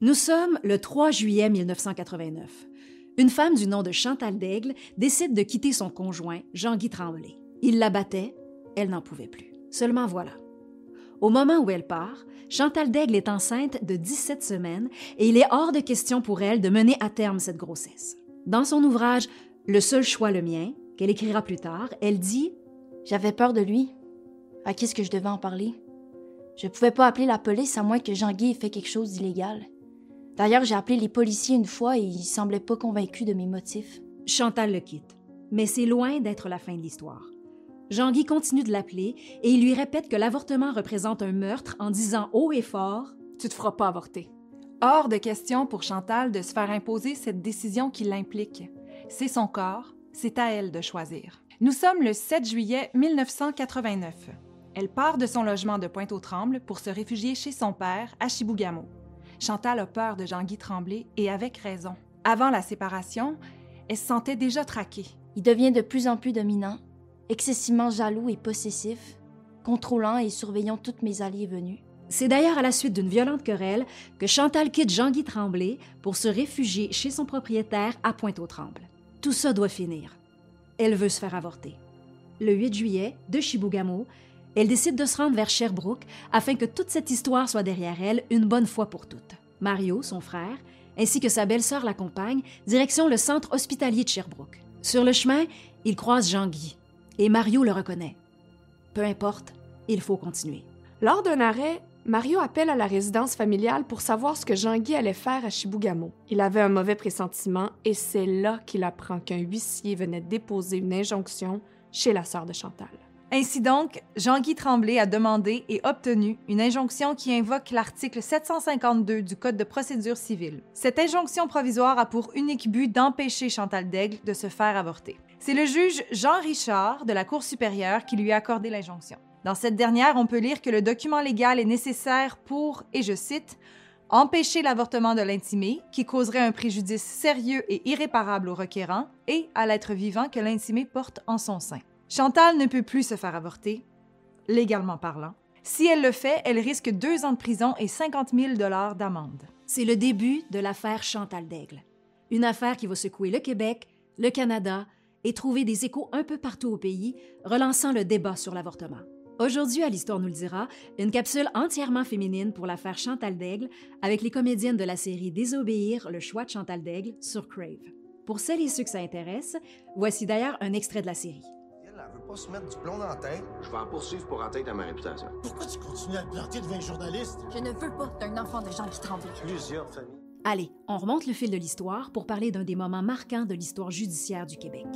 Nous sommes le 3 juillet 1989. Une femme du nom de Chantal Daigle décide de quitter son conjoint, Jean-Guy Tremblay. Il la battait, elle n'en pouvait plus. Seulement voilà. Au moment où elle part, Chantal Daigle est enceinte de 17 semaines et il est hors de question pour elle de mener à terme cette grossesse. Dans son ouvrage Le seul choix le mien, qu'elle écrira plus tard, elle dit J'avais peur de lui. À qui est-ce que je devais en parler? Je pouvais pas appeler la police à moins que Jean-Guy ait fait quelque chose d'illégal. D'ailleurs, j'ai appelé les policiers une fois et ils semblaient pas convaincus de mes motifs. Chantal le quitte. Mais c'est loin d'être la fin de l'histoire. Jean-Guy continue de l'appeler et il lui répète que l'avortement représente un meurtre en disant haut et fort Tu te feras pas avorter. Hors de question pour Chantal de se faire imposer cette décision qui l'implique. C'est son corps, c'est à elle de choisir. Nous sommes le 7 juillet 1989. Elle part de son logement de Pointe-aux-Trembles pour se réfugier chez son père à Chibougamau. Chantal a peur de Jean-Guy Tremblay et avec raison. Avant la séparation, elle se sentait déjà traquée. Il devient de plus en plus dominant, excessivement jaloux et possessif, contrôlant et surveillant toutes mes allées et venues. C'est d'ailleurs à la suite d'une violente querelle que Chantal quitte Jean-Guy Tremblay pour se réfugier chez son propriétaire à Pointe-aux-Trembles. Tout ça doit finir. Elle veut se faire avorter. Le 8 juillet, de Chibougamau, elle décide de se rendre vers Sherbrooke afin que toute cette histoire soit derrière elle une bonne fois pour toutes. Mario, son frère, ainsi que sa belle-sœur l'accompagnent, direction le centre hospitalier de Sherbrooke. Sur le chemin, il croise Jean-Guy et Mario le reconnaît. Peu importe, il faut continuer. Lors d'un arrêt, Mario appelle à la résidence familiale pour savoir ce que Jean-Guy allait faire à Chibougamau. Il avait un mauvais pressentiment et c'est là qu'il apprend qu'un huissier venait déposer une injonction chez la sœur de Chantal. Ainsi donc, Jean-Guy Tremblay a demandé et obtenu une injonction qui invoque l'article 752 du Code de procédure civile. Cette injonction provisoire a pour unique but d'empêcher Chantal Daigle de se faire avorter. C'est le juge Jean Richard de la Cour supérieure qui lui a accordé l'injonction. Dans cette dernière, on peut lire que le document légal est nécessaire pour, et je cite, empêcher l'avortement de l'intimé, qui causerait un préjudice sérieux et irréparable au requérant, et à l'être vivant que l'intimé porte en son sein. Chantal ne peut plus se faire avorter, légalement parlant. Si elle le fait, elle risque deux ans de prison et 50 000 dollars d'amende. C'est le début de l'affaire Chantal Daigle. Une affaire qui va secouer le Québec, le Canada et trouver des échos un peu partout au pays, relançant le débat sur l'avortement. Aujourd'hui, à l'Histoire nous le dira, une capsule entièrement féminine pour l'affaire Chantal Daigle avec les comédiennes de la série Désobéir, le choix de Chantal Daigle sur Crave. Pour celles et ceux que ça voici d'ailleurs un extrait de la série. Pas se mettre du plomb dans la tête. Je vais en poursuivre pour atteinte à ma réputation. Pourquoi tu continues à te planter devant un journaliste? Je ne veux pas d'un enfant de gens qui tremblent. Plusieurs familles. Allez, on remonte le fil de l'histoire pour parler d'un des moments marquants de l'histoire judiciaire du Québec.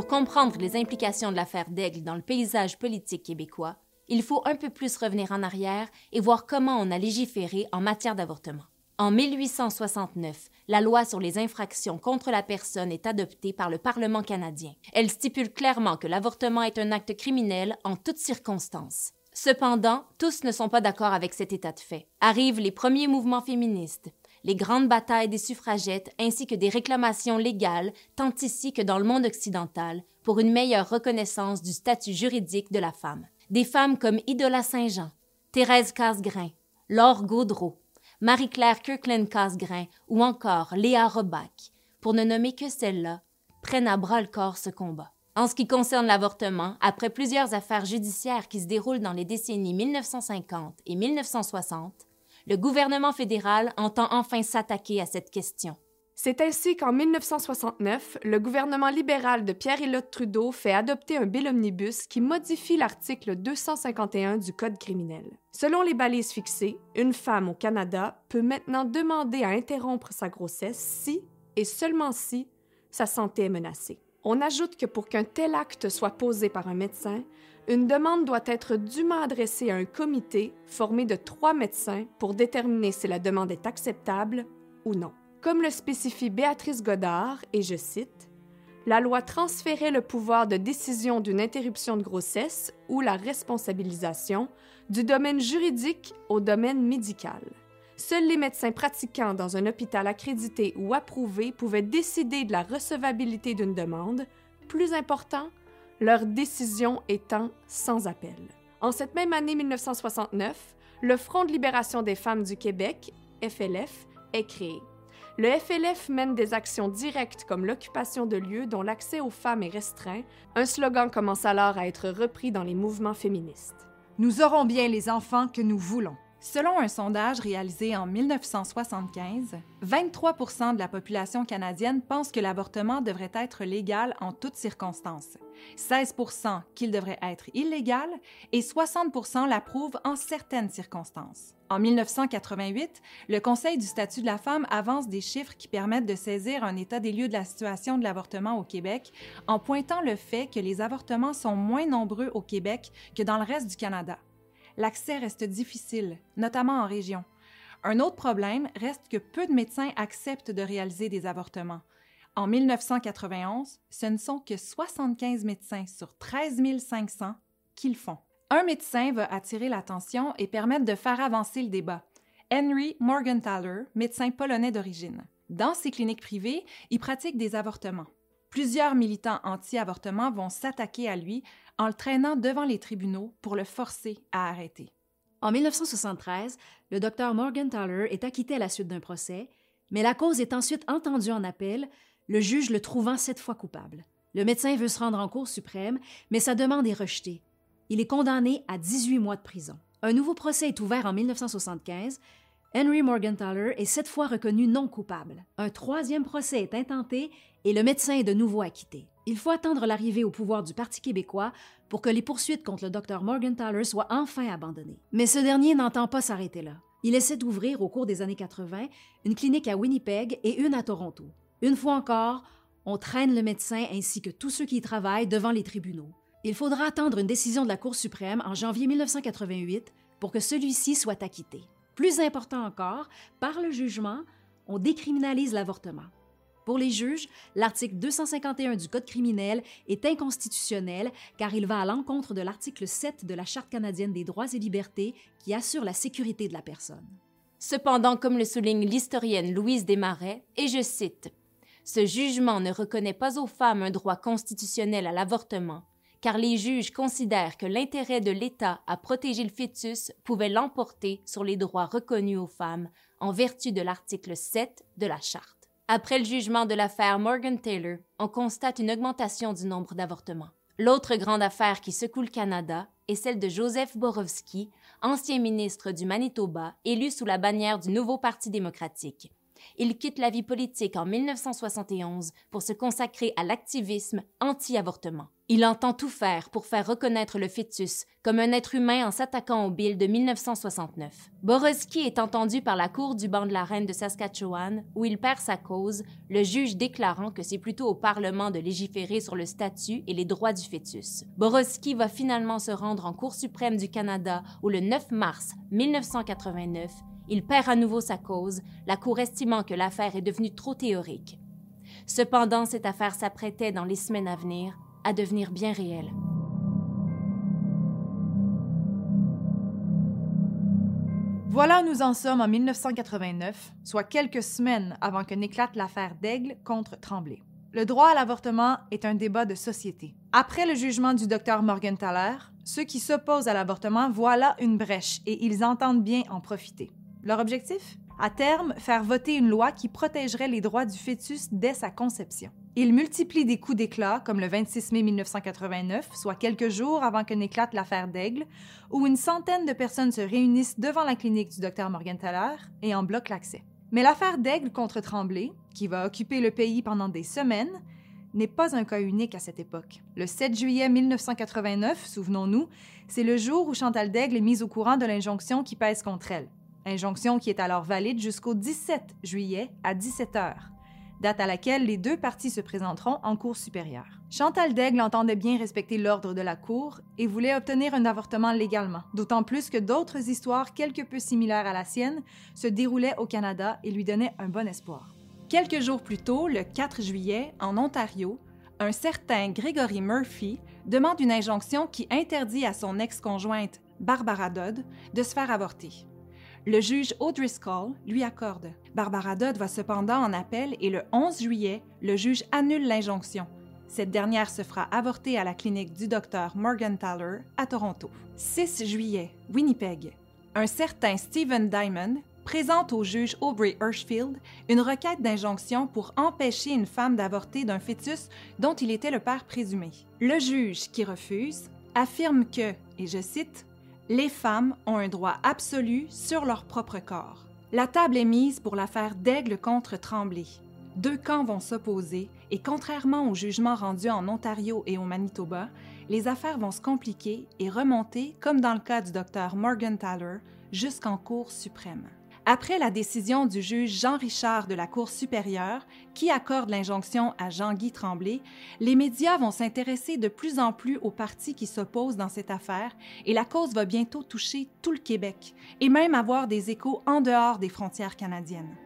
Pour comprendre les implications de l'affaire d'Aigle dans le paysage politique québécois, il faut un peu plus revenir en arrière et voir comment on a légiféré en matière d'avortement. En 1869, la loi sur les infractions contre la personne est adoptée par le Parlement canadien. Elle stipule clairement que l'avortement est un acte criminel en toutes circonstances. Cependant, tous ne sont pas d'accord avec cet état de fait. Arrivent les premiers mouvements féministes, les grandes batailles des suffragettes ainsi que des réclamations légales, tant ici que dans le monde occidental, pour une meilleure reconnaissance du statut juridique de la femme. Des femmes comme Idola Saint-Jean, Thérèse Casgrain, Laure Gaudreau, Marie-Claire Kirkland Casgrain ou encore Léa Robach, pour ne nommer que celles-là, prennent à bras le corps ce combat. En ce qui concerne l'avortement, après plusieurs affaires judiciaires qui se déroulent dans les décennies 1950 et 1960, le gouvernement fédéral entend enfin s'attaquer à cette question. C'est ainsi qu'en 1969, le gouvernement libéral de Pierre-Éliott Trudeau fait adopter un bill omnibus qui modifie l'article 251 du Code criminel. Selon les balises fixées, une femme au Canada peut maintenant demander à interrompre sa grossesse si, et seulement si, sa santé est menacée. On ajoute que pour qu'un tel acte soit posé par un médecin, une demande doit être dûment adressée à un comité formé de trois médecins pour déterminer si la demande est acceptable ou non. Comme le spécifie Béatrice Godard, et je cite, la loi transférait le pouvoir de décision d'une interruption de grossesse ou la responsabilisation du domaine juridique au domaine médical. Seuls les médecins pratiquants dans un hôpital accrédité ou approuvé pouvaient décider de la recevabilité d'une demande, plus important, leur décision étant sans appel. En cette même année 1969, le Front de libération des femmes du Québec, FLF, est créé. Le FLF mène des actions directes comme l'occupation de lieux dont l'accès aux femmes est restreint. Un slogan commence alors à être repris dans les mouvements féministes. Nous aurons bien les enfants que nous voulons. Selon un sondage réalisé en 1975, 23% de la population canadienne pense que l'avortement devrait être légal en toutes circonstances, 16 qu'il devrait être illégal et 60% l'approuvent en certaines circonstances. En 1988, le Conseil du statut de la femme avance des chiffres qui permettent de saisir un état des lieux de la situation de l'avortement au Québec en pointant le fait que les avortements sont moins nombreux au Québec que dans le reste du Canada l'accès reste difficile, notamment en région. Un autre problème reste que peu de médecins acceptent de réaliser des avortements. En 1991, ce ne sont que 75 médecins sur 13 500 qui le font. Un médecin va attirer l'attention et permettre de faire avancer le débat. Henry Morgenthaler, médecin polonais d'origine. Dans ses cliniques privées, il pratique des avortements. Plusieurs militants anti-avortement vont s'attaquer à lui en le traînant devant les tribunaux pour le forcer à arrêter. En 1973, le docteur Morgenthaler est acquitté à la suite d'un procès, mais la cause est ensuite entendue en appel, le juge le trouvant cette fois coupable. Le médecin veut se rendre en Cour suprême, mais sa demande est rejetée. Il est condamné à 18 mois de prison. Un nouveau procès est ouvert en 1975. Henry Morgenthaler est cette fois reconnu non coupable. Un troisième procès est intenté et le médecin est de nouveau acquitté. Il faut attendre l'arrivée au pouvoir du Parti québécois pour que les poursuites contre le Dr Morgenthaler soient enfin abandonnées. Mais ce dernier n'entend pas s'arrêter là. Il essaie d'ouvrir au cours des années 80 une clinique à Winnipeg et une à Toronto. Une fois encore, on traîne le médecin ainsi que tous ceux qui y travaillent devant les tribunaux. Il faudra attendre une décision de la Cour suprême en janvier 1988 pour que celui-ci soit acquitté. Plus important encore, par le jugement, on décriminalise l'avortement. Pour les juges, l'article 251 du Code criminel est inconstitutionnel car il va à l'encontre de l'article 7 de la Charte canadienne des droits et libertés qui assure la sécurité de la personne. Cependant, comme le souligne l'historienne Louise Desmarais, et je cite, Ce jugement ne reconnaît pas aux femmes un droit constitutionnel à l'avortement, car les juges considèrent que l'intérêt de l'État à protéger le fœtus pouvait l'emporter sur les droits reconnus aux femmes en vertu de l'article 7 de la Charte. Après le jugement de l'affaire Morgan Taylor, on constate une augmentation du nombre d'avortements. L'autre grande affaire qui secoue le Canada est celle de Joseph Borowski, ancien ministre du Manitoba, élu sous la bannière du nouveau Parti démocratique. Il quitte la vie politique en 1971 pour se consacrer à l'activisme anti-avortement. Il entend tout faire pour faire reconnaître le fœtus comme un être humain en s'attaquant au bill de 1969. Borowski est entendu par la Cour du banc de la Reine de Saskatchewan, où il perd sa cause, le juge déclarant que c'est plutôt au Parlement de légiférer sur le statut et les droits du fœtus. Borowski va finalement se rendre en Cour suprême du Canada, où le 9 mars 1989, il perd à nouveau sa cause, la Cour estimant que l'affaire est devenue trop théorique. Cependant, cette affaire s'apprêtait dans les semaines à venir à devenir bien réel. Voilà où nous en sommes en 1989, soit quelques semaines avant que n'éclate l'affaire d'Aigle contre Tremblay. Le droit à l'avortement est un débat de société. Après le jugement du docteur Morgenthaler, ceux qui s'opposent à l'avortement voient là une brèche et ils entendent bien en profiter. Leur objectif? À terme, faire voter une loi qui protégerait les droits du fœtus dès sa conception. Il multiplie des coups d'éclat, comme le 26 mai 1989, soit quelques jours avant que n'éclate l'affaire d'Aigle, où une centaine de personnes se réunissent devant la clinique du docteur Morgenthaler et en bloquent l'accès. Mais l'affaire d'Aigle contre Tremblay, qui va occuper le pays pendant des semaines, n'est pas un cas unique à cette époque. Le 7 juillet 1989, souvenons-nous, c'est le jour où Chantal Daigle est mise au courant de l'injonction qui pèse contre elle. Injonction qui est alors valide jusqu'au 17 juillet à 17 heures date à laquelle les deux parties se présenteront en Cour supérieure. Chantal Daigle entendait bien respecter l'ordre de la Cour et voulait obtenir un avortement légalement, d'autant plus que d'autres histoires quelque peu similaires à la sienne se déroulaient au Canada et lui donnaient un bon espoir. Quelques jours plus tôt, le 4 juillet, en Ontario, un certain Gregory Murphy demande une injonction qui interdit à son ex-conjointe, Barbara Dodd, de se faire avorter. Le juge O'Driscoll lui accorde. Barbara Dodd va cependant en appel et le 11 juillet, le juge annule l'injonction. Cette dernière se fera avorter à la clinique du docteur Morgenthaler à Toronto. 6 juillet, Winnipeg. Un certain Stephen Diamond présente au juge Aubrey Hirschfield une requête d'injonction pour empêcher une femme d'avorter d'un fœtus dont il était le père présumé. Le juge, qui refuse, affirme que, et je cite, Les femmes ont un droit absolu sur leur propre corps. La table est mise pour l'affaire d'Aigle contre Tremblay. Deux camps vont s'opposer et contrairement au jugement rendu en Ontario et au Manitoba, les affaires vont se compliquer et remonter, comme dans le cas du docteur Morgenthaler, jusqu'en Cour suprême. Après la décision du juge Jean-Richard de la Cour supérieure, qui accorde l'injonction à Jean-Guy Tremblay, les médias vont s'intéresser de plus en plus aux partis qui s'opposent dans cette affaire et la cause va bientôt toucher tout le Québec et même avoir des échos en dehors des frontières canadiennes.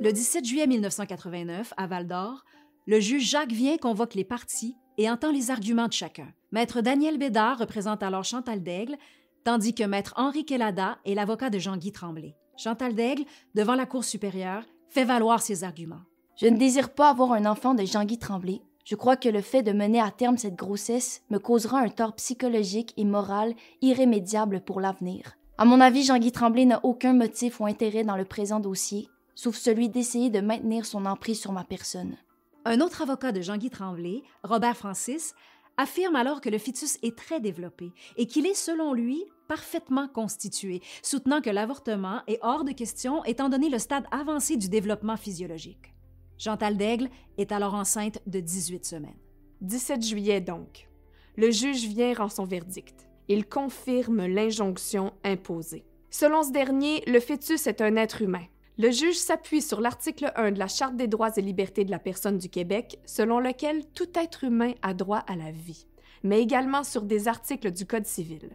Le 17 juillet 1989, à Val-d'Or, le juge Jacques Vien convoque les partis et entend les arguments de chacun. Maître Daniel Bédard représente alors Chantal Daigle, tandis que Maître Henri Kellada est l'avocat de Jean-Guy Tremblay. Chantal Daigle, devant la Cour supérieure, fait valoir ses arguments. Je ne désire pas avoir un enfant de Jean-Guy Tremblay. Je crois que le fait de mener à terme cette grossesse me causera un tort psychologique et moral irrémédiable pour l'avenir. À mon avis, Jean-Guy Tremblay n'a aucun motif ou intérêt dans le présent dossier, sauf celui d'essayer de maintenir son emprise sur ma personne. Un autre avocat de Jean-Guy Tremblay, Robert Francis, affirme alors que le fœtus est très développé et qu'il est, selon lui, parfaitement constitué, soutenant que l'avortement est hors de question étant donné le stade avancé du développement physiologique. Chantal Daigle est alors enceinte de 18 semaines. 17 juillet donc. Le juge vient rend son verdict. Il confirme l'injonction imposée. Selon ce dernier, le fœtus est un être humain. Le juge s'appuie sur l'article 1 de la Charte des droits et libertés de la personne du Québec, selon lequel tout être humain a droit à la vie, mais également sur des articles du Code civil.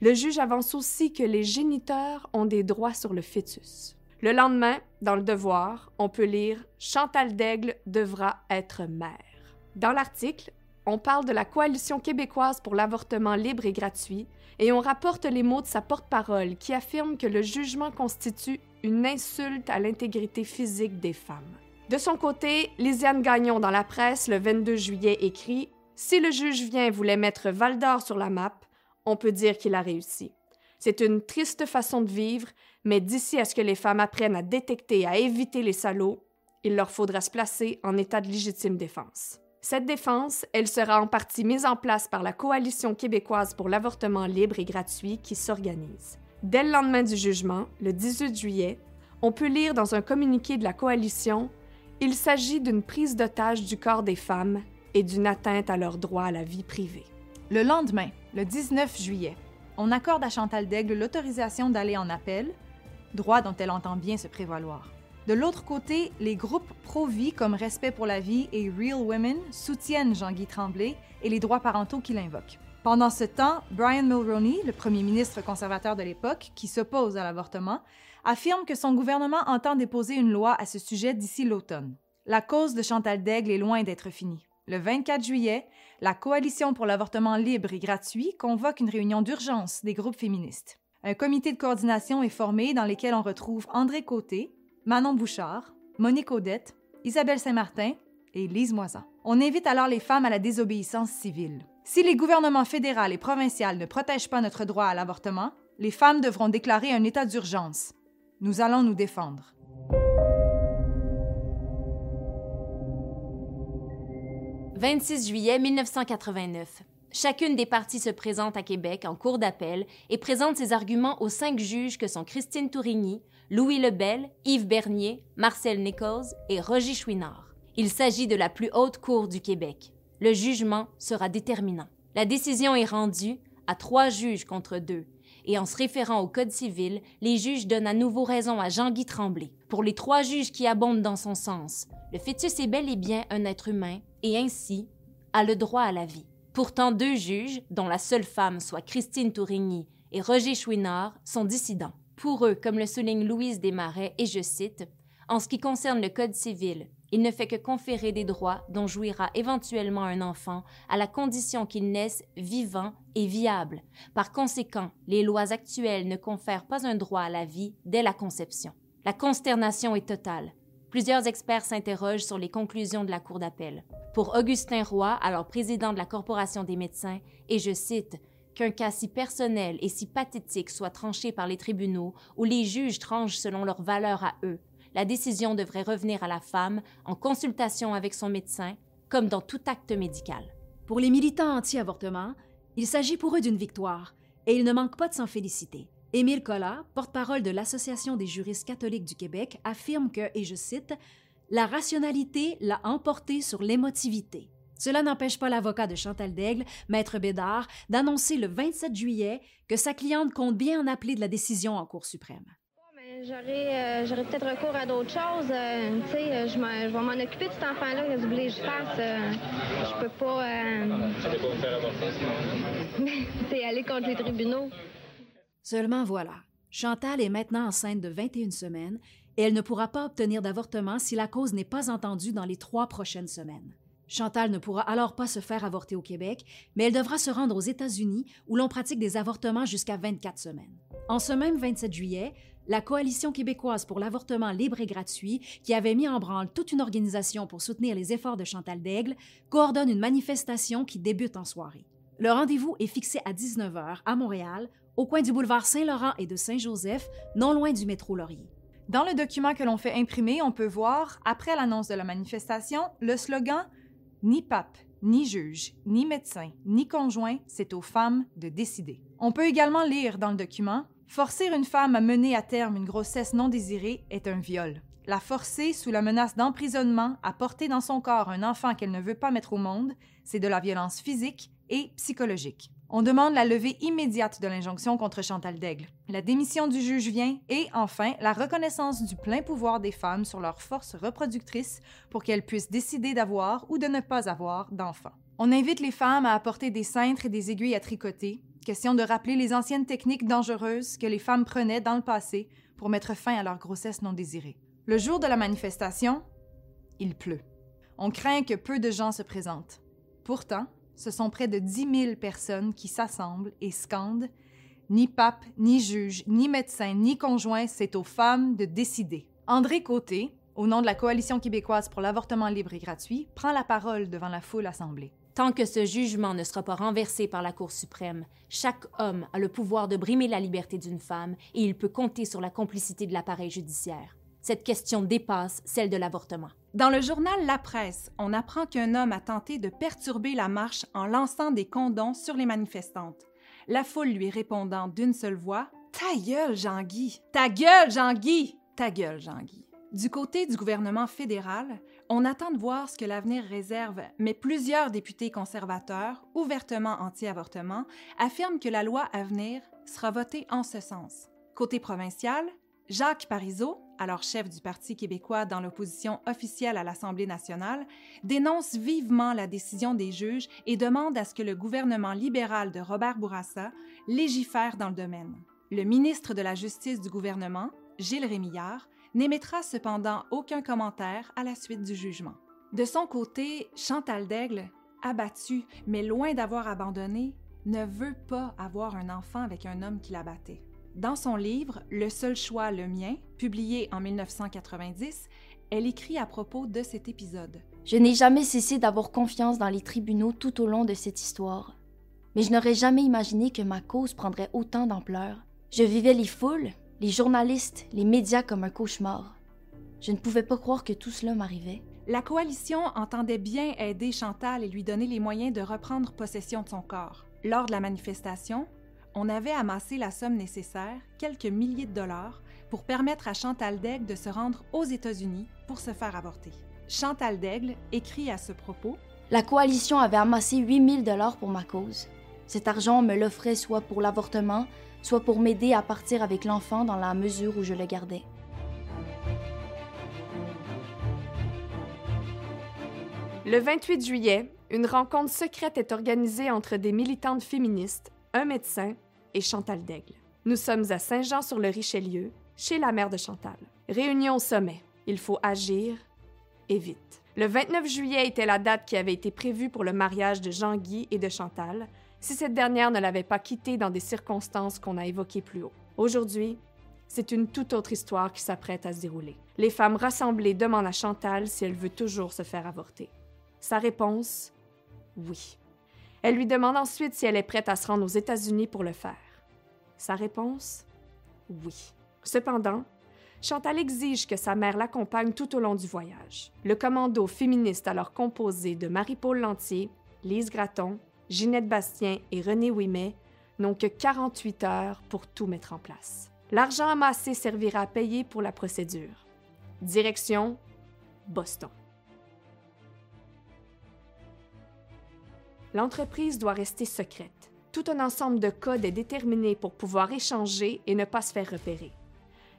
Le juge avance aussi que les géniteurs ont des droits sur le fœtus. Le lendemain, dans le devoir, on peut lire Chantal Daigle devra être mère. Dans l'article, on parle de la Coalition québécoise pour l'avortement libre et gratuit et on rapporte les mots de sa porte-parole qui affirme que le jugement constitue une insulte à l'intégrité physique des femmes. De son côté, Lisiane Gagnon dans la presse le 22 juillet écrit Si le juge vient voulait mettre Val d'Or sur la map, on peut dire qu'il a réussi. C'est une triste façon de vivre, mais d'ici à ce que les femmes apprennent à détecter et à éviter les salauds, il leur faudra se placer en état de légitime défense. Cette défense, elle sera en partie mise en place par la Coalition québécoise pour l'avortement libre et gratuit qui s'organise. Dès le lendemain du jugement, le 18 juillet, on peut lire dans un communiqué de la coalition Il s'agit d'une prise d'otage du corps des femmes et d'une atteinte à leur droit à la vie privée. Le lendemain, le 19 juillet, on accorde à Chantal Daigle l'autorisation d'aller en appel, droit dont elle entend bien se prévaloir. De l'autre côté, les groupes pro-vie comme Respect pour la vie et Real Women soutiennent Jean-Guy Tremblay et les droits parentaux qu'il invoque. Pendant ce temps, Brian Mulroney, le premier ministre conservateur de l'époque, qui s'oppose à l'avortement, affirme que son gouvernement entend déposer une loi à ce sujet d'ici l'automne. La cause de Chantal Daigle est loin d'être finie. Le 24 juillet, la Coalition pour l'avortement libre et gratuit convoque une réunion d'urgence des groupes féministes. Un comité de coordination est formé dans lequel on retrouve André Côté, Manon Bouchard, Monique Audette, Isabelle Saint-Martin et Lise Moisan. On invite alors les femmes à la désobéissance civile. Si les gouvernements fédéral et provincial ne protègent pas notre droit à l'avortement, les femmes devront déclarer un état d'urgence. Nous allons nous défendre. « 26 juillet 1989. Chacune des parties se présente à Québec en cour d'appel et présente ses arguments aux cinq juges que sont Christine Tourigny, Louis Lebel, Yves Bernier, Marcel Nichols et Roger Chouinard. Il s'agit de la plus haute cour du Québec le jugement sera déterminant. La décision est rendue à trois juges contre deux, et en se référant au Code civil, les juges donnent à nouveau raison à Jean-Guy Tremblay. Pour les trois juges qui abondent dans son sens, le fœtus est bel et bien un être humain, et ainsi a le droit à la vie. Pourtant, deux juges, dont la seule femme soit Christine Tourigny et Roger Chouinard, sont dissidents. Pour eux, comme le souligne Louise Desmarais, et je cite, En ce qui concerne le Code civil, il ne fait que conférer des droits dont jouira éventuellement un enfant à la condition qu'il naisse vivant et viable. Par conséquent, les lois actuelles ne confèrent pas un droit à la vie dès la conception. La consternation est totale. Plusieurs experts s'interrogent sur les conclusions de la Cour d'appel. Pour Augustin Roy, alors président de la Corporation des médecins, et je cite, Qu'un cas si personnel et si pathétique soit tranché par les tribunaux, où les juges tranchent selon leur valeur à eux, la décision devrait revenir à la femme en consultation avec son médecin, comme dans tout acte médical. Pour les militants anti-avortement, il s'agit pour eux d'une victoire, et ils ne manquent pas de s'en féliciter. Émile Collat, porte-parole de l'Association des juristes catholiques du Québec, affirme que, et je cite, La rationalité l'a emporté sur l'émotivité. Cela n'empêche pas l'avocat de Chantal Daigle, Maître Bédard, d'annoncer le 27 juillet que sa cliente compte bien en appeler de la décision en Cour suprême. J'aurais, j'aurais peut-être recours à d'autres choses. tu sais, je, je, vais m'en occuper de cet enfant-là. Qu'est-ce que vous voulez je fasse? je peux pas. Tu pas me faire avorter C'est aller contre les tribunaux. Seulement voilà. Chantal est maintenant enceinte de 21 semaines et elle ne pourra pas obtenir d'avortement si la cause n'est pas entendue dans les trois prochaines semaines. Chantal ne pourra alors pas se faire avorter au Québec, mais elle devra se rendre aux États-Unis où l'on pratique des avortements jusqu'à 24 semaines. En ce même 27 juillet, la Coalition québécoise pour l'avortement libre et gratuit, qui avait mis en branle toute une organisation pour soutenir les efforts de Chantal Daigle, coordonne une manifestation qui débute en soirée. Le rendez-vous est fixé à 19h à Montréal, au coin du boulevard Saint-Laurent et de Saint-Joseph, non loin du métro Laurier. Dans le document que l'on fait imprimer, on peut voir, après l'annonce de la manifestation, le slogan Ni pape, ni juge, ni médecin, ni conjoint, c'est aux femmes de décider. On peut également lire dans le document Forcer une femme à mener à terme une grossesse non désirée est un viol. La forcer sous la menace d'emprisonnement à porter dans son corps un enfant qu'elle ne veut pas mettre au monde, c'est de la violence physique et psychologique. On demande la levée immédiate de l'injonction contre Chantal Daigle. La démission du juge vient et, enfin, la reconnaissance du plein pouvoir des femmes sur leur force reproductrice pour qu'elles puissent décider d'avoir ou de ne pas avoir d'enfants. On invite les femmes à apporter des cintres et des aiguilles à tricoter, Question de rappeler les anciennes techniques dangereuses que les femmes prenaient dans le passé pour mettre fin à leur grossesse non désirée. Le jour de la manifestation, il pleut. On craint que peu de gens se présentent. Pourtant, ce sont près de 10 000 personnes qui s'assemblent et scandent Ni pape, ni juge, ni médecin, ni conjoint, c'est aux femmes de décider. André Côté, au nom de la Coalition québécoise pour l'avortement libre et gratuit, prend la parole devant la foule assemblée. Tant que ce jugement ne sera pas renversé par la Cour suprême, chaque homme a le pouvoir de brimer la liberté d'une femme et il peut compter sur la complicité de l'appareil judiciaire. Cette question dépasse celle de l'avortement. Dans le journal La Presse, on apprend qu'un homme a tenté de perturber la marche en lançant des condons sur les manifestantes. La foule lui répondant d'une seule voix Ta gueule, Jean-Guy Ta gueule, Jean-Guy Ta gueule, Jean-Guy Du côté du gouvernement fédéral, on attend de voir ce que l'avenir réserve, mais plusieurs députés conservateurs, ouvertement anti-avortement, affirment que la loi à venir sera votée en ce sens. Côté provincial, Jacques Parizeau, alors chef du Parti québécois dans l'opposition officielle à l'Assemblée nationale, dénonce vivement la décision des juges et demande à ce que le gouvernement libéral de Robert Bourassa légifère dans le domaine. Le ministre de la Justice du gouvernement, Gilles Rémillard, n'émettra cependant aucun commentaire à la suite du jugement. De son côté, Chantal Daigle, abattue mais loin d'avoir abandonné, ne veut pas avoir un enfant avec un homme qui la battait. Dans son livre Le seul choix, le mien, publié en 1990, elle écrit à propos de cet épisode. Je n'ai jamais cessé d'avoir confiance dans les tribunaux tout au long de cette histoire. Mais je n'aurais jamais imaginé que ma cause prendrait autant d'ampleur. Je vivais les foules, les journalistes, les médias comme un cauchemar. Je ne pouvais pas croire que tout cela m'arrivait. La coalition entendait bien aider Chantal et lui donner les moyens de reprendre possession de son corps. Lors de la manifestation, on avait amassé la somme nécessaire, quelques milliers de dollars, pour permettre à Chantal Daigle de se rendre aux États-Unis pour se faire avorter. Chantal Daigle écrit à ce propos La coalition avait amassé 8000 dollars pour ma cause. Cet argent me l'offrait soit pour l'avortement, soit pour m'aider à partir avec l'enfant dans la mesure où je le gardais. Le 28 juillet, une rencontre secrète est organisée entre des militantes féministes, un médecin et Chantal Daigle. Nous sommes à Saint-Jean-sur-le-Richelieu, chez la mère de Chantal. Réunion au sommet. Il faut agir et vite. Le 29 juillet était la date qui avait été prévue pour le mariage de Jean-Guy et de Chantal, si cette dernière ne l'avait pas quitté dans des circonstances qu'on a évoquées plus haut. Aujourd'hui, c'est une toute autre histoire qui s'apprête à se dérouler. Les femmes rassemblées demandent à Chantal si elle veut toujours se faire avorter. Sa réponse oui. Elle lui demande ensuite si elle est prête à se rendre aux États-Unis pour le faire. Sa réponse oui. Cependant, Chantal exige que sa mère l'accompagne tout au long du voyage. Le commando féministe alors composé de Marie-Paul Lantier, Lise Gratton, Ginette Bastien et René Ouimet n'ont que 48 heures pour tout mettre en place. L'argent amassé servira à payer pour la procédure. Direction Boston. L'entreprise doit rester secrète. Tout un ensemble de codes est déterminé pour pouvoir échanger et ne pas se faire repérer.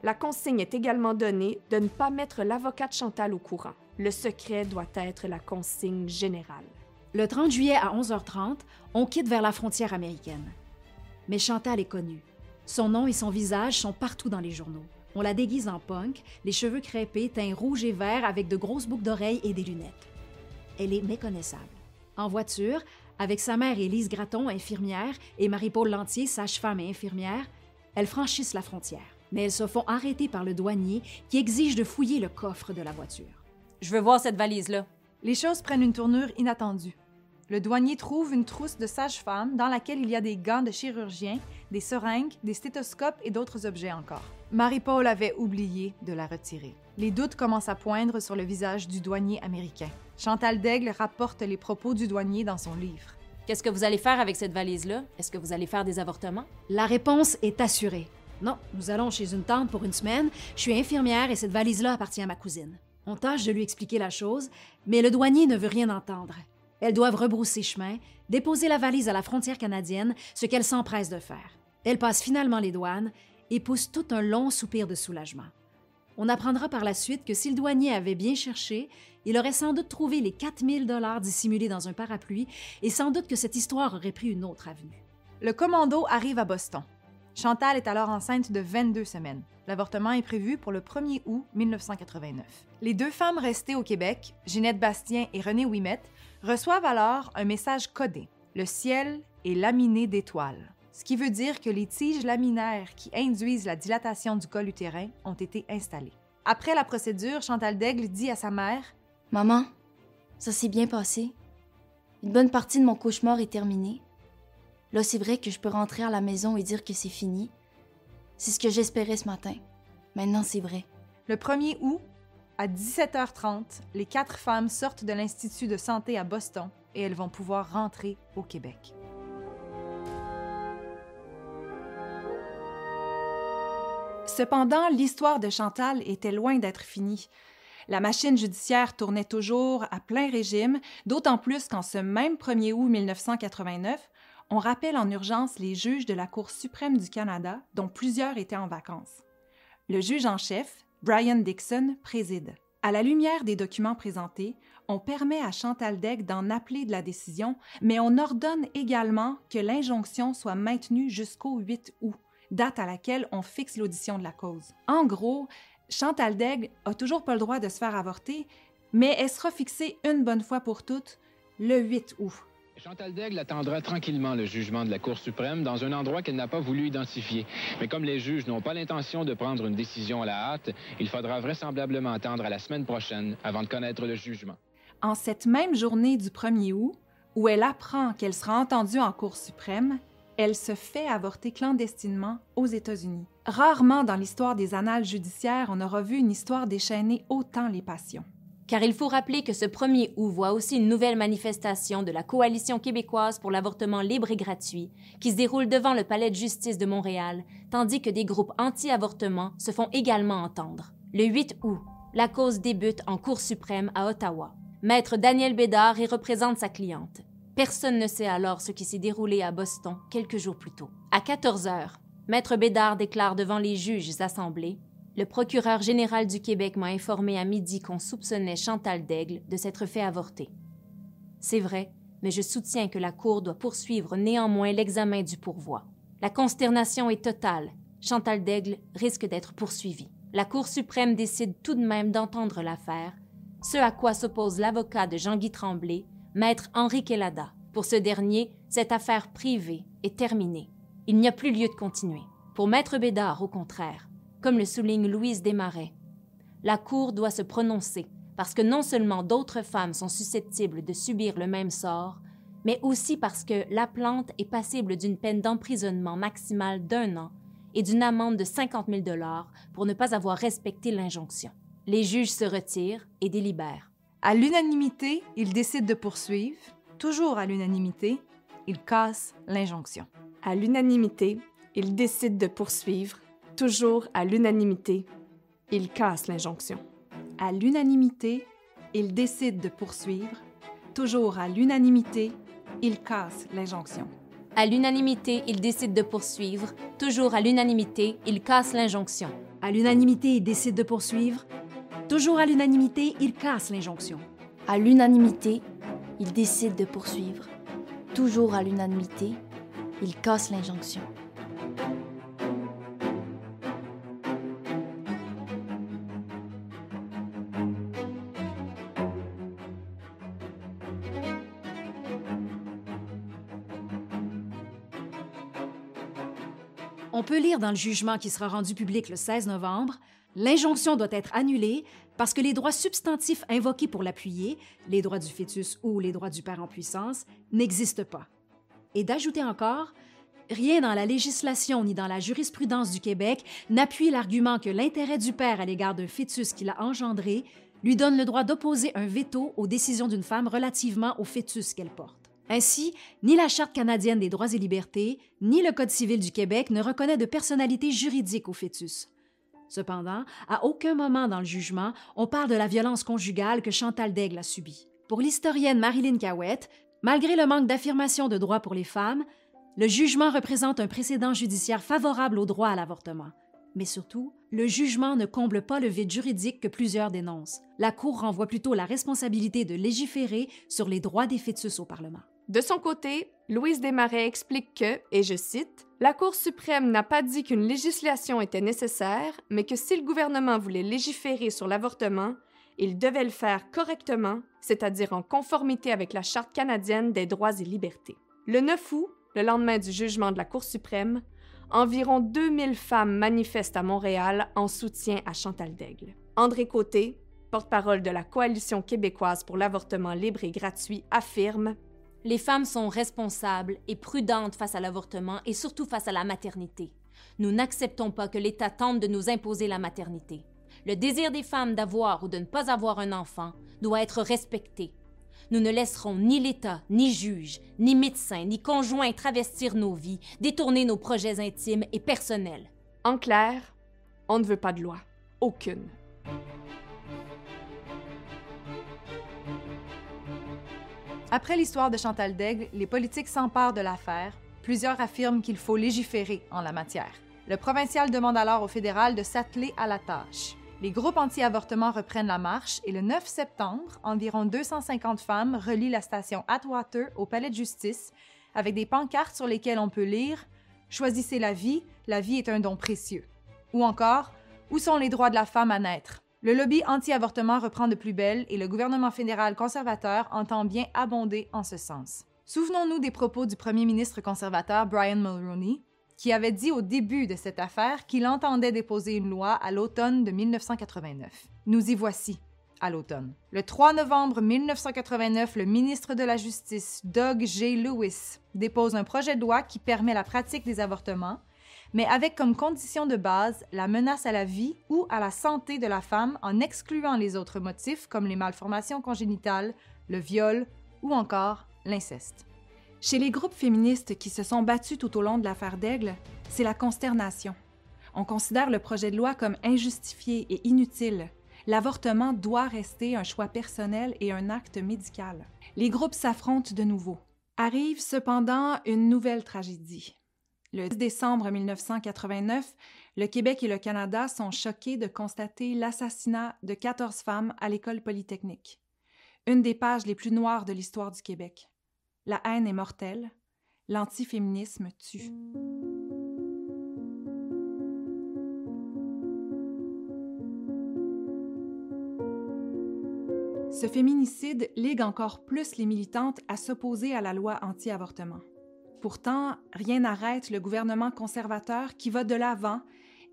La consigne est également donnée de ne pas mettre l'avocat de Chantal au courant. Le secret doit être la consigne générale. Le 30 juillet à 11h30, on quitte vers la frontière américaine. Mais Chantal est connue. Son nom et son visage sont partout dans les journaux. On la déguise en punk, les cheveux crêpés, teint rouge et vert avec de grosses boucles d'oreilles et des lunettes. Elle est méconnaissable. En voiture, avec sa mère Élise Gratton, infirmière, et Marie-Paul Lantier, sage-femme et infirmière, elles franchissent la frontière mais elles se font arrêter par le douanier qui exige de fouiller le coffre de la voiture. Je veux voir cette valise-là. Les choses prennent une tournure inattendue. Le douanier trouve une trousse de sage-femme dans laquelle il y a des gants de chirurgien, des seringues, des stéthoscopes et d'autres objets encore. Marie-Paul avait oublié de la retirer. Les doutes commencent à poindre sur le visage du douanier américain. Chantal Daigle rapporte les propos du douanier dans son livre. Qu'est-ce que vous allez faire avec cette valise-là? Est-ce que vous allez faire des avortements? La réponse est assurée. Non, nous allons chez une tante pour une semaine. Je suis infirmière et cette valise-là appartient à ma cousine. On tâche de lui expliquer la chose, mais le douanier ne veut rien entendre. Elles doivent rebrousser chemin, déposer la valise à la frontière canadienne, ce qu'elles s'empressent de faire. Elles passent finalement les douanes et poussent tout un long soupir de soulagement. On apprendra par la suite que si le douanier avait bien cherché, il aurait sans doute trouvé les 4000 dollars dissimulés dans un parapluie et sans doute que cette histoire aurait pris une autre avenue. Le commando arrive à Boston. Chantal est alors enceinte de 22 semaines. L'avortement est prévu pour le 1er août 1989. Les deux femmes restées au Québec, Ginette Bastien et René Ouimet, reçoivent alors un message codé. Le ciel est laminé d'étoiles, ce qui veut dire que les tiges laminaires qui induisent la dilatation du col utérin ont été installées. Après la procédure, Chantal Daigle dit à sa mère Maman, ça s'est bien passé. Une bonne partie de mon cauchemar est terminée. Là, c'est vrai que je peux rentrer à la maison et dire que c'est fini. C'est ce que j'espérais ce matin. Maintenant, c'est vrai. Le 1er août, à 17h30, les quatre femmes sortent de l'Institut de santé à Boston et elles vont pouvoir rentrer au Québec. Cependant, l'histoire de Chantal était loin d'être finie. La machine judiciaire tournait toujours à plein régime, d'autant plus qu'en ce même 1er août 1989, on rappelle en urgence les juges de la Cour suprême du Canada, dont plusieurs étaient en vacances. Le juge en chef, Brian Dixon, préside. À la lumière des documents présentés, on permet à Chantal Degg d'en appeler de la décision, mais on ordonne également que l'injonction soit maintenue jusqu'au 8 août, date à laquelle on fixe l'audition de la cause. En gros, Chantal Degg a toujours pas le droit de se faire avorter, mais elle sera fixée une bonne fois pour toutes le 8 août. Chantal Daigle attendra tranquillement le jugement de la Cour suprême dans un endroit qu'elle n'a pas voulu identifier. Mais comme les juges n'ont pas l'intention de prendre une décision à la hâte, il faudra vraisemblablement attendre à la semaine prochaine avant de connaître le jugement. En cette même journée du 1er août, où elle apprend qu'elle sera entendue en Cour suprême, elle se fait avorter clandestinement aux États-Unis. Rarement dans l'histoire des annales judiciaires on aura vu une histoire déchaîner autant les passions. Car il faut rappeler que ce 1er août voit aussi une nouvelle manifestation de la Coalition québécoise pour l'avortement libre et gratuit, qui se déroule devant le Palais de justice de Montréal, tandis que des groupes anti-avortement se font également entendre. Le 8 août, la cause débute en Cour suprême à Ottawa. Maître Daniel Bédard y représente sa cliente. Personne ne sait alors ce qui s'est déroulé à Boston quelques jours plus tôt. À 14 heures, Maître Bédard déclare devant les juges assemblés le procureur général du Québec m'a informé à midi qu'on soupçonnait Chantal Daigle de s'être fait avorter. C'est vrai, mais je soutiens que la Cour doit poursuivre néanmoins l'examen du pourvoi. La consternation est totale. Chantal Daigle risque d'être poursuivie. La Cour suprême décide tout de même d'entendre l'affaire, ce à quoi s'oppose l'avocat de Jean-Guy Tremblay, maître Henri Kellada. Pour ce dernier, cette affaire privée est terminée. Il n'y a plus lieu de continuer. Pour Maître Bédard, au contraire, comme le souligne Louise Desmarais, la Cour doit se prononcer parce que non seulement d'autres femmes sont susceptibles de subir le même sort, mais aussi parce que la plante est passible d'une peine d'emprisonnement maximale d'un an et d'une amende de 50 000 dollars pour ne pas avoir respecté l'injonction. Les juges se retirent et délibèrent. À l'unanimité, ils décident de poursuivre. Toujours à l'unanimité, ils cassent l'injonction. À l'unanimité, ils décident de poursuivre. Toujours à l'unanimité, ils cassent l'injonction. À l'unanimité, ils décident de poursuivre. Toujours à l'unanimité, ils cassent l'injonction. À l'unanimité, ils décident de poursuivre. Toujours à l'unanimité, ils cassent l'injonction. À l'unanimité, ils décident de poursuivre. Toujours à l'unanimité, ils cassent l'injonction. À l'unanimité, ils décident de poursuivre. Toujours à l'unanimité, ils cassent l'injonction. Peut lire dans le jugement qui sera rendu public le 16 novembre L'injonction doit être annulée parce que les droits substantifs invoqués pour l'appuyer, les droits du fœtus ou les droits du père en puissance, n'existent pas. Et d'ajouter encore, rien dans la législation ni dans la jurisprudence du Québec n'appuie l'argument que l'intérêt du père à l'égard d'un fœtus qu'il a engendré lui donne le droit d'opposer un veto aux décisions d'une femme relativement au fœtus qu'elle porte. Ainsi, ni la Charte canadienne des droits et libertés, ni le Code civil du Québec ne reconnaît de personnalité juridique au fœtus. Cependant, à aucun moment dans le jugement, on parle de la violence conjugale que Chantal Daigle a subie. Pour l'historienne Marilyn Cowett, malgré le manque d'affirmation de droits pour les femmes, le jugement représente un précédent judiciaire favorable au droit à l'avortement. Mais surtout, le jugement ne comble pas le vide juridique que plusieurs dénoncent. La Cour renvoie plutôt la responsabilité de légiférer sur les droits des fœtus au Parlement. De son côté, Louise Desmarais explique que, et je cite, La Cour suprême n'a pas dit qu'une législation était nécessaire, mais que si le gouvernement voulait légiférer sur l'avortement, il devait le faire correctement, c'est-à-dire en conformité avec la Charte canadienne des droits et libertés. Le 9 août, le lendemain du jugement de la Cour suprême, environ 2000 femmes manifestent à Montréal en soutien à Chantal Daigle. André Côté, porte-parole de la Coalition québécoise pour l'avortement libre et gratuit, affirme les femmes sont responsables et prudentes face à l'avortement et surtout face à la maternité. Nous n'acceptons pas que l'État tente de nous imposer la maternité. Le désir des femmes d'avoir ou de ne pas avoir un enfant doit être respecté. Nous ne laisserons ni l'État, ni juge, ni médecin, ni conjoint travestir nos vies, détourner nos projets intimes et personnels. En clair, on ne veut pas de loi. Aucune. Après l'histoire de Chantal Daigle, les politiques s'emparent de l'affaire. Plusieurs affirment qu'il faut légiférer en la matière. Le provincial demande alors au fédéral de s'atteler à la tâche. Les groupes anti-avortement reprennent la marche et le 9 septembre, environ 250 femmes relient la station Atwater au palais de justice avec des pancartes sur lesquelles on peut lire Choisissez la vie, la vie est un don précieux. Ou encore Où sont les droits de la femme à naître? Le lobby anti-avortement reprend de plus belle et le gouvernement fédéral conservateur entend bien abonder en ce sens. Souvenons-nous des propos du premier ministre conservateur Brian Mulroney, qui avait dit au début de cette affaire qu'il entendait déposer une loi à l'automne de 1989. Nous y voici, à l'automne. Le 3 novembre 1989, le ministre de la Justice, Doug J. Lewis, dépose un projet de loi qui permet la pratique des avortements, mais avec comme condition de base la menace à la vie ou à la santé de la femme en excluant les autres motifs comme les malformations congénitales, le viol ou encore l'inceste. Chez les groupes féministes qui se sont battus tout au long de l'affaire d'Aigle, c'est la consternation. On considère le projet de loi comme injustifié et inutile. L'avortement doit rester un choix personnel et un acte médical. Les groupes s'affrontent de nouveau. Arrive cependant une nouvelle tragédie. Le 10 décembre 1989, le Québec et le Canada sont choqués de constater l'assassinat de 14 femmes à l'école polytechnique. Une des pages les plus noires de l'histoire du Québec. La haine est mortelle, l'antiféminisme tue. Ce féminicide ligue encore plus les militantes à s'opposer à la loi anti-avortement. Pourtant, rien n'arrête le gouvernement conservateur qui va de l'avant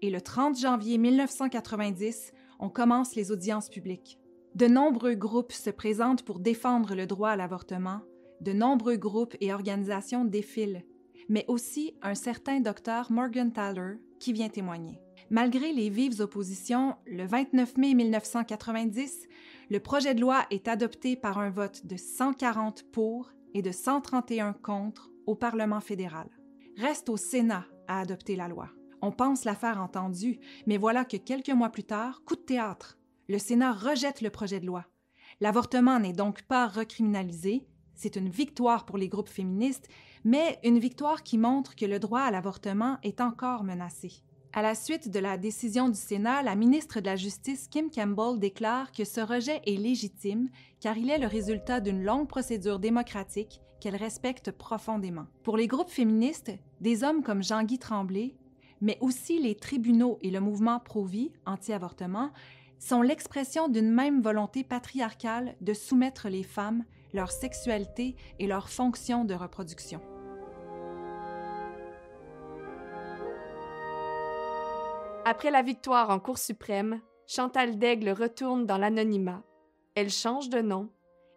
et le 30 janvier 1990, on commence les audiences publiques. De nombreux groupes se présentent pour défendre le droit à l'avortement, de nombreux groupes et organisations défilent, mais aussi un certain docteur Morgan Tyler qui vient témoigner. Malgré les vives oppositions, le 29 mai 1990, le projet de loi est adopté par un vote de 140 pour et de 131 contre au Parlement fédéral. Reste au Sénat à adopter la loi. On pense l'affaire entendue, mais voilà que quelques mois plus tard, coup de théâtre, le Sénat rejette le projet de loi. L'avortement n'est donc pas recriminalisé, c'est une victoire pour les groupes féministes, mais une victoire qui montre que le droit à l'avortement est encore menacé. À la suite de la décision du Sénat, la ministre de la Justice Kim Campbell déclare que ce rejet est légitime car il est le résultat d'une longue procédure démocratique qu'elle respecte profondément. Pour les groupes féministes, des hommes comme Jean-Guy Tremblay, mais aussi les tribunaux et le mouvement pro-vie, anti-avortement, sont l'expression d'une même volonté patriarcale de soumettre les femmes, leur sexualité et leur fonction de reproduction. Après la victoire en Cour suprême, Chantal Daigle retourne dans l'anonymat. Elle change de nom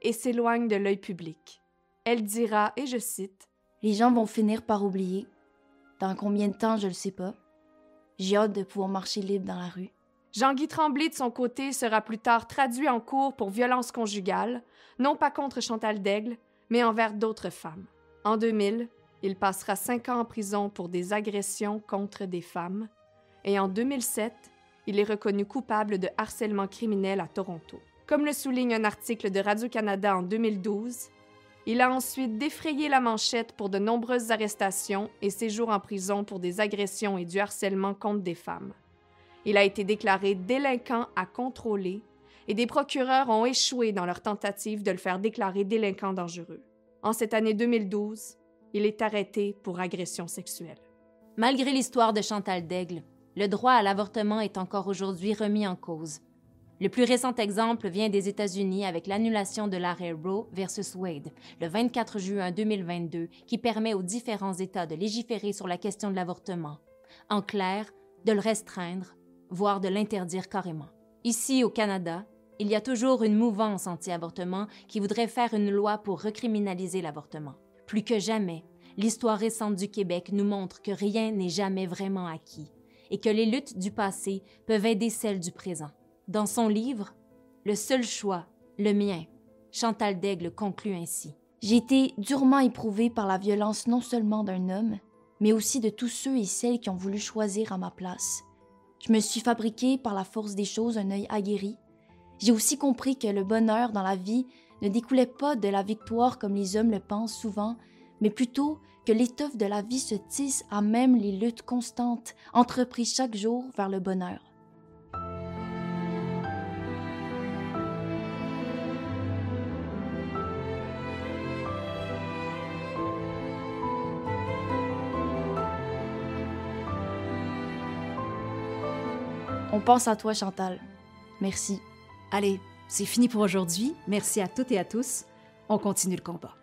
et s'éloigne de l'œil public. Elle dira, et je cite, Les gens vont finir par oublier. Dans combien de temps, je le sais pas. J'ai hâte de pouvoir marcher libre dans la rue. Jean-Guy Tremblay, de son côté, sera plus tard traduit en cours pour violence conjugale, non pas contre Chantal Daigle, mais envers d'autres femmes. En 2000, il passera cinq ans en prison pour des agressions contre des femmes, et en 2007, il est reconnu coupable de harcèlement criminel à Toronto. Comme le souligne un article de Radio-Canada en 2012, il a ensuite défrayé la manchette pour de nombreuses arrestations et séjours en prison pour des agressions et du harcèlement contre des femmes. Il a été déclaré délinquant à contrôler et des procureurs ont échoué dans leur tentative de le faire déclarer délinquant dangereux. En cette année 2012, il est arrêté pour agression sexuelle. Malgré l'histoire de Chantal Daigle, le droit à l'avortement est encore aujourd'hui remis en cause. Le plus récent exemple vient des États-Unis avec l'annulation de l'arrêt Roe versus Wade le 24 juin 2022 qui permet aux différents États de légiférer sur la question de l'avortement. En clair, de le restreindre, voire de l'interdire carrément. Ici, au Canada, il y a toujours une mouvance anti-avortement qui voudrait faire une loi pour recriminaliser l'avortement. Plus que jamais, l'histoire récente du Québec nous montre que rien n'est jamais vraiment acquis et que les luttes du passé peuvent aider celles du présent. Dans son livre Le seul choix, le mien, Chantal Daigle conclut ainsi. J'ai été durement éprouvée par la violence non seulement d'un homme, mais aussi de tous ceux et celles qui ont voulu choisir à ma place. Je me suis fabriquée par la force des choses un œil aguerri. J'ai aussi compris que le bonheur dans la vie ne découlait pas de la victoire comme les hommes le pensent souvent, mais plutôt que l'étoffe de la vie se tisse à même les luttes constantes entreprises chaque jour vers le bonheur. pense à toi, Chantal. Merci. Allez, c'est fini pour aujourd'hui. Merci à toutes et à tous. On continue le combat.